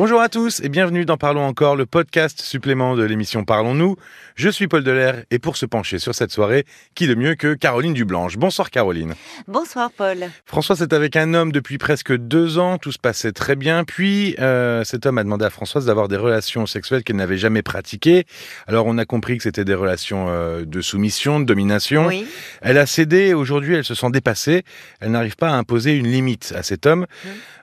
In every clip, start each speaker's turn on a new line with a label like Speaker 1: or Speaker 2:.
Speaker 1: Bonjour à tous et bienvenue dans Parlons encore, le podcast supplément de l'émission Parlons-nous. Je suis Paul Delair et pour se pencher sur cette soirée, qui de mieux que Caroline Dublanche. Bonsoir Caroline.
Speaker 2: Bonsoir Paul.
Speaker 1: François c'est avec un homme depuis presque deux ans, tout se passait très bien. Puis euh, cet homme a demandé à Françoise d'avoir des relations sexuelles qu'elle n'avait jamais pratiquées. Alors on a compris que c'était des relations euh, de soumission, de domination.
Speaker 2: Oui.
Speaker 1: Elle a cédé, aujourd'hui elle se sent dépassée. Elle n'arrive pas à imposer une limite à cet homme.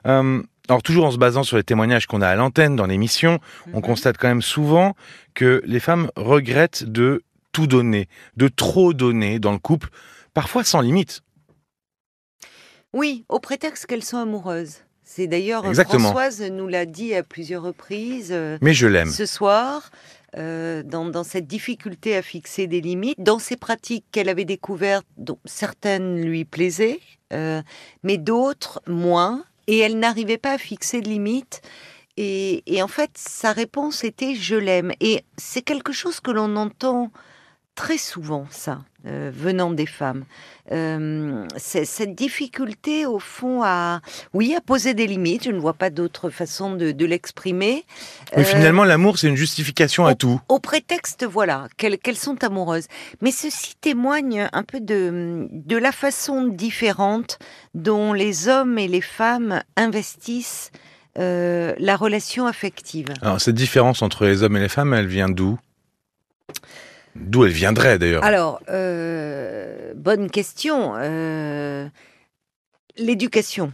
Speaker 1: Euh, alors toujours en se basant sur les témoignages qu'on a à l'antenne dans l'émission, on
Speaker 2: Mhm.
Speaker 1: constate quand même souvent que les femmes regrettent de tout donner, de trop donner dans le couple, parfois sans limite.
Speaker 2: Oui, au prétexte qu'elles sont amoureuses. C'est d'ailleurs euh. Françoise nous l'a dit à plusieurs reprises euh,
Speaker 1: Mais je l'aime.
Speaker 2: ce soir. euh, dans, dans cette difficulté à fixer des limites, dans ces pratiques qu'elle avait découvertes, dont certaines lui plaisaient, euh, mais d'autres moins, et elle n'arrivait pas à fixer de limites. Et, et en fait, sa réponse était je l'aime. Et c'est quelque chose que l'on entend très souvent, ça, euh, venant des femmes. Euh, c'est cette difficulté, au fond, à, oui, à poser des limites. Je ne vois pas d'autre façon de, de l'exprimer.
Speaker 1: Mais
Speaker 2: Euh,
Speaker 1: finalement, l'amour, c'est une justification à tout.
Speaker 2: au prétexte, voilà, qu'elles sont amoureuses. Mais ceci témoigne un peu de, de la façon différente dont les hommes et les femmes investissent la relation affective.
Speaker 1: Alors, cette différence entre les hommes et les femmes, elle vient d'où? D'où elle viendrait d'ailleurs
Speaker 2: Alors, euh, bonne question. Euh, L'éducation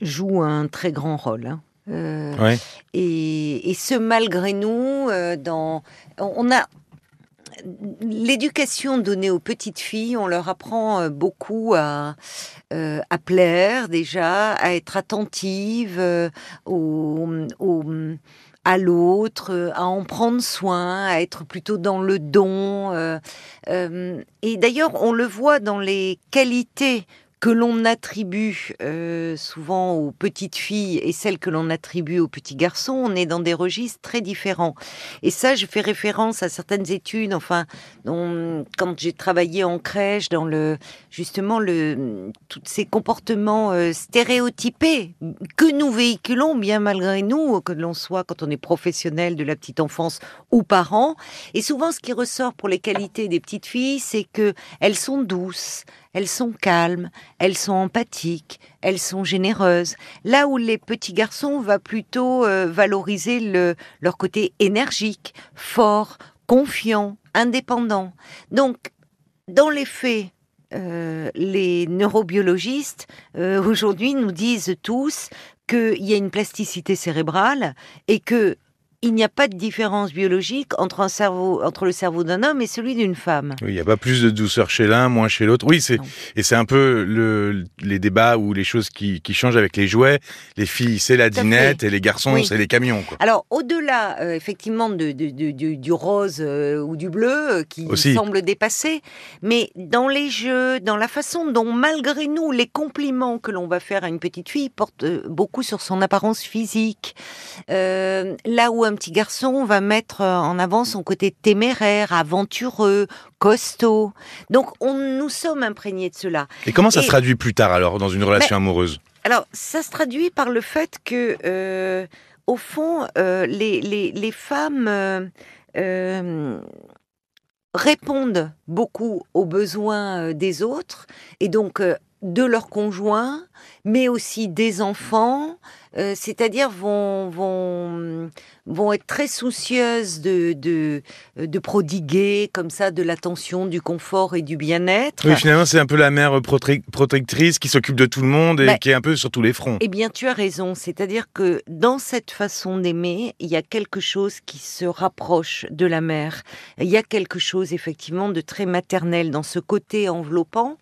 Speaker 2: joue un très grand rôle. hein. Euh,
Speaker 1: Ouais.
Speaker 2: et, et ce malgré nous, dans, on a l'éducation donnée aux petites filles, on leur apprend beaucoup à, euh, à plaire déjà, à être attentive euh, au, au- à l'autre, euh, à en prendre soin, à être plutôt dans le don. euh, euh, et d'ailleurs, on le voit dans les qualités que l'on attribue euh, souvent aux petites filles et celles que l'on attribue aux petits garçons, on est dans des registres très différents. Et ça, je fais référence à certaines études, enfin, quand j'ai travaillé en crèche, dans le justement le tous ces comportements euh, stéréotypés que nous véhiculons bien malgré nous, que l'on soit quand on est professionnel de la petite enfance ou parent. Et souvent, ce qui ressort pour les qualités des petites filles, c'est que elles sont douces, elles sont calmes, elles sont empathiques, elles sont généreuses. Là où les petits garçons va plutôt euh, valoriser le, leur côté énergique, fort, confiant, indépendant. Donc, dans les faits, euh, les neurobiologistes euh, aujourd'hui nous disent tous qu'il y a une plasticité cérébrale et que il n'y a pas de différence biologique entre un cerveau, entre le cerveau d'un homme et celui d'une femme.
Speaker 1: Oui, il n'y a pas plus de douceur chez l'un, moins chez l'autre. Oui, c'est et c'est un peu le, les débats ou les choses qui, qui changent avec les jouets. Les filles, c'est la dinette et les garçons,
Speaker 2: Oui.
Speaker 1: c'est les camions. Quoi.
Speaker 2: Alors, au-delà, euh, effectivement, de, de- de- du, du rose euh, ou du bleu, euh, qui
Speaker 1: Aussi.
Speaker 2: semble dépasser, mais dans les jeux, dans la façon dont, malgré nous, les compliments que l'on va faire à une petite fille portent beaucoup sur son apparence physique. Là où un petit garçon va mettre euh, en avant son côté téméraire, aventureux, costaud. Donc, on, nous sommes imprégnés de cela.
Speaker 1: Et comment ça
Speaker 2: Et-
Speaker 1: se traduit plus tard alors dans une relation amoureuse?
Speaker 2: Alors, ça se traduit par le fait que, euh, au fond, euh, les, les, les femmes euh, répondent beaucoup aux besoins des autres et donc de leurs conjoints, mais aussi des enfants, c'est-à-dire vont, vont, vont être très soucieuses de, de, de prodiguer comme ça de l'attention, du confort et du bien-être.
Speaker 1: Oui, finalement, c'est un peu la mère prote- protectrice qui s'occupe de tout le monde et
Speaker 2: Bah,
Speaker 1: qui est un peu sur tous les fronts.
Speaker 2: Eh bien, tu as raison. C'est-à-dire que dans cette façon d'aimer, il y a quelque chose qui se rapproche de la mère. Il y a quelque chose, effectivement, de très maternel dans ce côté enveloppant.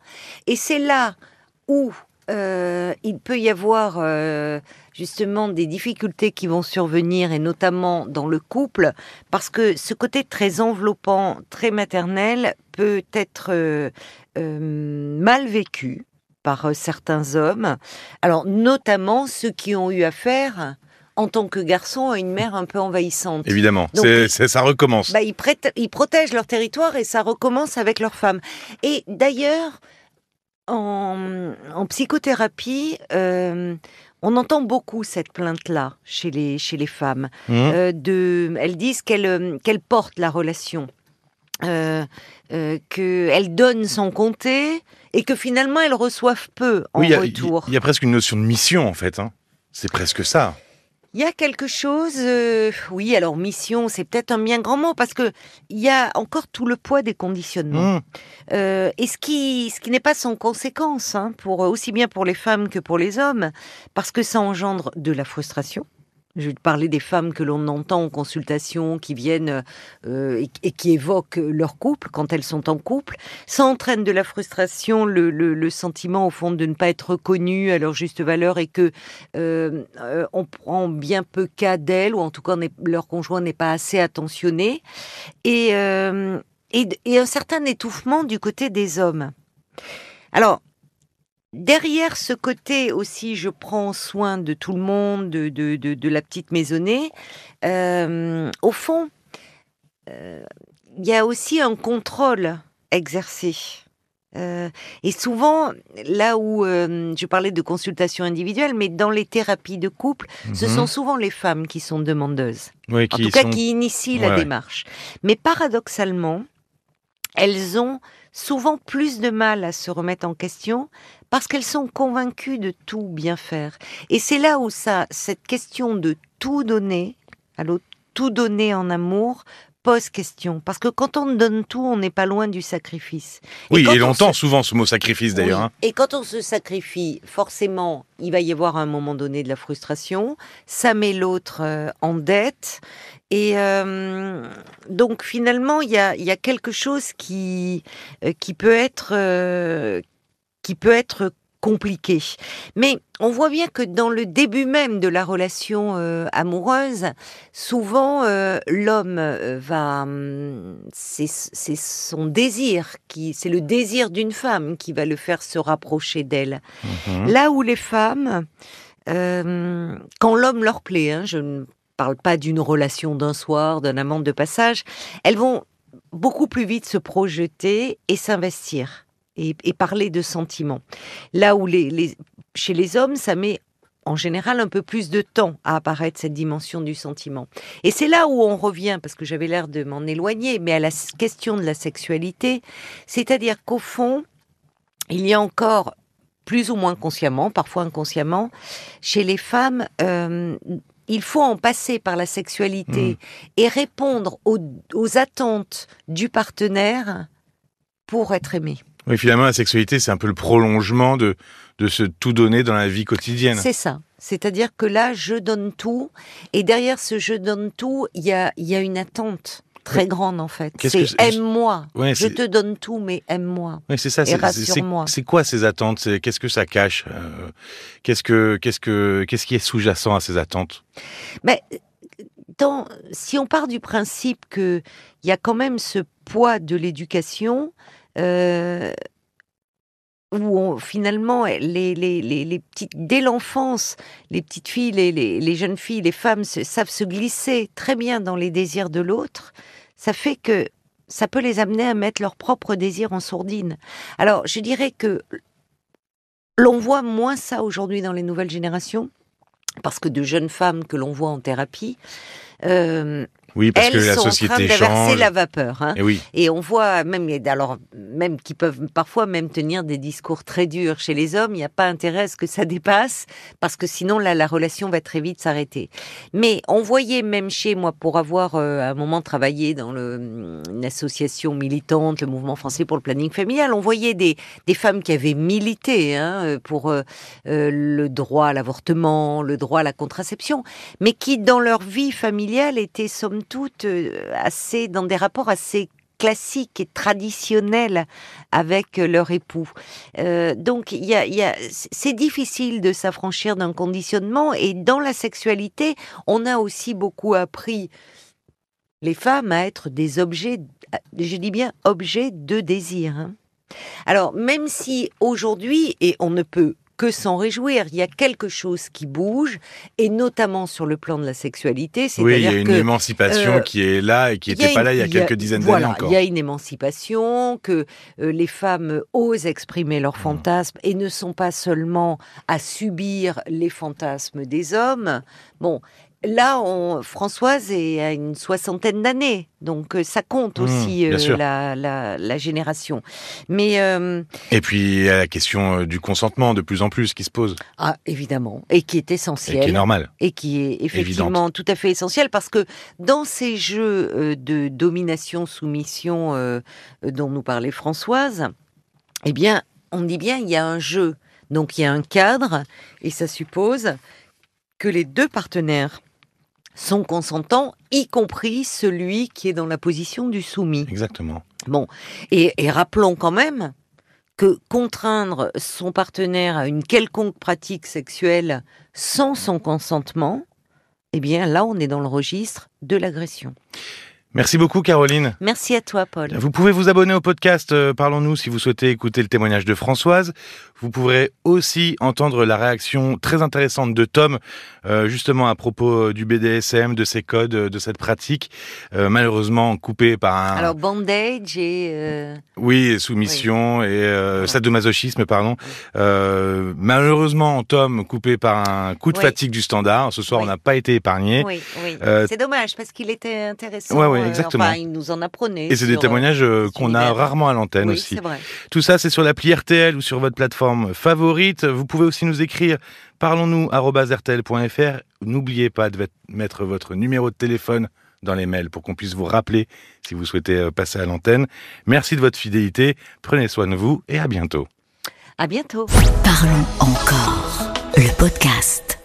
Speaker 2: Et c'est là où euh, il peut y avoir euh, justement des difficultés qui vont survenir, et notamment dans le couple, parce que ce côté très enveloppant, très maternel, peut être euh, euh, mal vécu par euh, certains hommes. Alors, notamment ceux qui ont eu affaire, en tant que garçon, à une mère un peu envahissante.
Speaker 1: Évidemment,
Speaker 2: Donc,
Speaker 1: c'est, ça recommence.
Speaker 2: Bah, ils, prêtent- ils protègent leur territoire et ça recommence avec leur femme. Et d'ailleurs, en, en psychothérapie, euh, on entend beaucoup cette plainte-là chez les, chez les femmes.
Speaker 1: Mmh.
Speaker 2: Euh, de, elles disent qu'elles euh, qu'elles portent la relation, euh, euh, qu'elles donnent sans compter et que finalement elles reçoivent peu en
Speaker 1: Oui, il y a-
Speaker 2: retour.
Speaker 1: il y, a presque une notion de mission en fait. hein. C'est presque ça.
Speaker 2: Il y a quelque chose, euh, oui, alors mission, c'est peut-être un bien grand mot parce que il y a encore tout le poids des conditionnements.
Speaker 1: Mmh.
Speaker 2: Euh, et ce qui, ce qui n'est pas sans conséquence, hein, pour, aussi bien pour les femmes que pour les hommes, parce que ça engendre de la frustration. Je vais te parler des femmes que l'on entend en consultation, qui viennent euh, et, qui évoquent leur couple quand elles sont en couple. Ça entraîne de la frustration, le, sentiment au fond de ne pas être reconnues à leur juste valeur et que euh, euh, on prend bien peu cas d'elles, ou en tout cas leur conjoint n'est pas assez attentionné. Et, et un certain étouffement du côté des hommes. Alors, derrière ce côté aussi, je prends soin de tout le monde, de, de, de, de la petite maisonnée, euh, au fond, euh, il y a aussi un contrôle exercé. Euh, et souvent, là où euh, je parlais de consultation individuelle, mais dans les thérapies de couple, ce
Speaker 1: Mhm.
Speaker 2: sont souvent les femmes qui sont demandeuses
Speaker 1: Oui,
Speaker 2: en
Speaker 1: qui
Speaker 2: tout cas qui initient
Speaker 1: Ouais,
Speaker 2: la démarche. Mais paradoxalement, elles ont souvent plus de mal à se remettre en question parce qu'elles sont convaincues de tout bien faire. Et c'est là où ça, cette question de tout donner, l'autre, tout donner en amour, pose question. Parce que quand on donne tout, on n'est pas loin du sacrifice.
Speaker 1: Oui, et
Speaker 2: on
Speaker 1: longtemps,
Speaker 2: se-
Speaker 1: souvent, ce mot sacrifice d'ailleurs.
Speaker 2: oui.
Speaker 1: hein.
Speaker 2: Et quand on se sacrifie, forcément, il va y avoir à un moment donné de la frustration. Ça met l'autre euh, en dette. Et euh, donc finalement, il y a, il y a quelque chose qui, euh, qui peut être euh, qui peut être compliqué. Mais on voit bien que dans le début même de la relation euh, amoureuse, souvent euh, l'homme euh, va, hum, c'est son désir qui, c'est le désir d'une femme qui va le faire se rapprocher d'elle.
Speaker 1: Mhm.
Speaker 2: Là où les femmes, euh, quand l'homme leur plaît, hein, je ne parle pas d'une relation d'un soir, d'un amant de passage, elles vont beaucoup plus vite se projeter et s'investir et, et parler de sentiments. Là où les, les- chez les hommes, ça met en général un peu plus de temps à apparaître cette dimension du sentiment. Et c'est là où on revient, parce que j'avais l'air de m'en éloigner, mais à la question de la sexualité, c'est-à-dire qu'au fond, il y a encore plus ou moins consciemment, parfois inconsciemment, chez les femmes, euh, il faut en passer par la sexualité et répondre aux, aux attentes du partenaire pour être aimé.
Speaker 1: Oui, finalement, la sexualité, c'est un peu le prolongement de, de se tout donner dans la vie quotidienne.
Speaker 2: C'est ça. C'est-à-dire que là, je donne tout, et derrière ce je donne tout, il y a, y a une attente très grande en fait. C'est aime-moi.
Speaker 1: Ouais,
Speaker 2: je te donne tout, mais aime-moi.
Speaker 1: C'est ça.
Speaker 2: Et rassure-moi.
Speaker 1: C'est quoi ces attentes? Qu'est-ce que ça cache Euh, Qu'est-ce que qu'est-ce que qu'est-ce qui est sous-jacent à ces attentes?
Speaker 2: Mais dans, si on part du principe que il y a quand même ce poids de l'éducation, euh, où on- finalement les, les, petites dès l'enfance, les petites filles, les, les, les jeunes filles, les femmes se- savent se glisser très bien dans les désirs de l'autre, ça fait que ça peut les amener à mettre leurs propres désirs en sourdine. Alors je dirais que l'on voit moins ça aujourd'hui dans les nouvelles générations parce que de jeunes femmes que l'on voit en thérapie, euh,
Speaker 1: Oui, parce
Speaker 2: elles
Speaker 1: que la
Speaker 2: sont en train
Speaker 1: société
Speaker 2: d'inverser
Speaker 1: change.
Speaker 2: la vapeur. hein.
Speaker 1: Et oui.
Speaker 2: Et on voit même, alors même qui peuvent parfois même tenir des discours très durs chez les hommes. Il n'y a pas intérêt à ce que ça dépasse parce que sinon là, la relation va très vite s'arrêter. Mais on voyait même chez moi, pour avoir euh, à un moment travaillé dans le, une association militante, le Mouvement français pour le planning familial, on voyait des, des femmes qui avaient milité hein, pour euh, euh, le droit à l'avortement, le droit à la contraception, mais qui dans leur vie familiale étaient somme toute euh, assez dans des rapports assez classiques et traditionnels avec euh, leur époux. Euh, donc c'est difficile de s'affranchir d'un conditionnement et dans la sexualité, on a aussi beaucoup appris les femmes à être des objets, je dis bien objets de désir. hein. Alors même si aujourd'hui, et on ne peut que s'en réjouir. Il y a quelque chose qui bouge, et notamment sur le plan de la sexualité.
Speaker 1: Oui, il y a une émancipation euh, qui est là et qui n'était pas là il y a quelques dizaines d'années encore.
Speaker 2: Il y a une émancipation, que euh, les femmes osent exprimer leurs mmh. fantasmes et ne sont pas seulement à subir les fantasmes des hommes. Bon, Là, on, Françoise est à une soixantaine d'années, donc euh, ça compte mmh, aussi euh, la, génération. Mais
Speaker 1: euh, et puis il y a la question du consentement de plus en plus qui se pose.
Speaker 2: Ah évidemment, et qui est essentiel.
Speaker 1: Et qui est normal.
Speaker 2: Et qui est effectivement tout à fait essentiel parce que dans ces jeux de domination-soumission dont nous parlait Françoise, eh bien, on dit bien il y a un jeu, donc il y a un cadre, et ça suppose que les deux partenaires sont consentants, y compris celui qui est dans la position du soumis.
Speaker 1: Exactement.
Speaker 2: Bon, et, rappelons quand même que contraindre son partenaire à une quelconque pratique sexuelle sans son consentement, eh bien là, on est dans le registre de l'agression.
Speaker 1: Merci beaucoup Caroline.
Speaker 2: Merci à toi Paul.
Speaker 1: Vous pouvez vous abonner au podcast euh, Parlons-nous si vous souhaitez écouter le témoignage de Françoise. Vous pourrez aussi entendre la réaction très intéressante de Tom, euh, justement à propos euh, du BDSM, de ses codes, de cette pratique, malheureusement coupée par un...
Speaker 2: Alors bandage et...
Speaker 1: Oui, soumission et euh, sadomasochisme, pardon. malheureusement, Tom coupé par un coup de fatigue du standard. Ce soir, on n'a pas été épargné.
Speaker 2: Oui, oui. C'est dommage parce qu'il était intéressant. Ouais,
Speaker 1: ouais, exactement.
Speaker 2: il nous en apprenait.
Speaker 1: Et c'est des témoignages qu'on a rarement à l'antenne aussi.
Speaker 2: Vrai.
Speaker 1: Tout ça, c'est sur l'appli RTL ou sur votre plateforme favorite. Vous pouvez aussi nous écrire parlons-nous@rtl.fr. N'oubliez pas de mettre votre numéro de téléphone dans les mails pour qu'on puisse vous rappeler si vous souhaitez euh, passer à l'antenne. Merci de votre fidélité. Prenez soin de vous et à bientôt.
Speaker 2: À bientôt.
Speaker 3: Parlons encore. Le podcast.